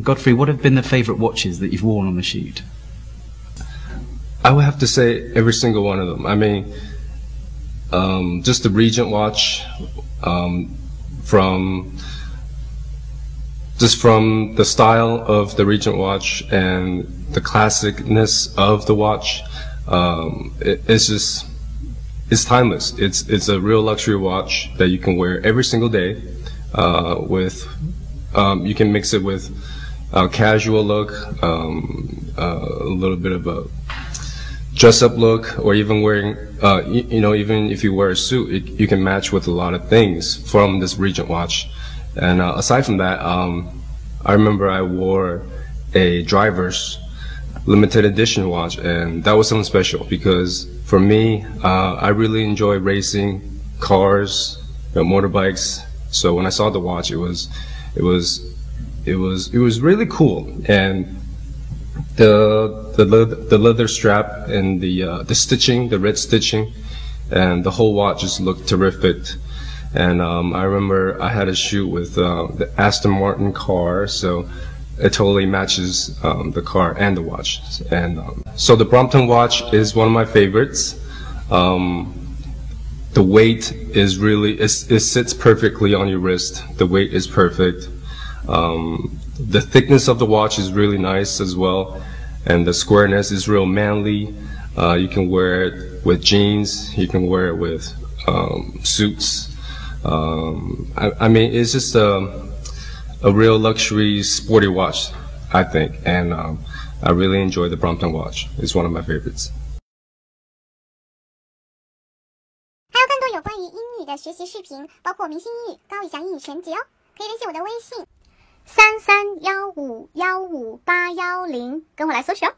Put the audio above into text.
Godfrey, what have been the favourite watches that you've worn on the shoot? I would have to say every single one of them. I mean, um, just the Regent watch, um, from just from the style of the Regent watch and the classicness of the watch, um, it, it's just it's timeless. It's it's a real luxury watch that you can wear every single day. Uh, with um, you can mix it with a casual look, um, uh, a little bit of a dress up look, or even wearing, uh, you, you, know, even if you wear a suit, it, you can match with a lot of things from this Regent watch. And uh, aside from that, um, I remember I wore a driver's limited edition watch, and that was something special because for me, uh, I really enjoy racing cars, you know, motorbikes. So when I saw the watch, it was, it was it was it was really cool. And the the leather, the leather strap and the uh, the stitching the red stitching and the whole watch just looked terrific. And um, I remember I had a shoot with uh, the Aston Martin car so it totally matches um, the car and the watch. And um, so the Brompton watch is one of my favorites. Um, the weight is really it sits perfectly on your wrist. The weight is perfect um, the thickness of the watch is really nice as well, and the squareness is real manly. Uh, you can wear it with jeans. You can wear it with um, suits. Um, I, I, mean, it's just a, a real luxury sporty watch, I think, and um, I really enjoy the Brompton watch. It's one of my favorites. 还有更多有关于英语的学习视频，包括明星英语、高以翔英语全集哦，可以联系我的微信 三三幺五幺五八幺零，跟我来索取哦。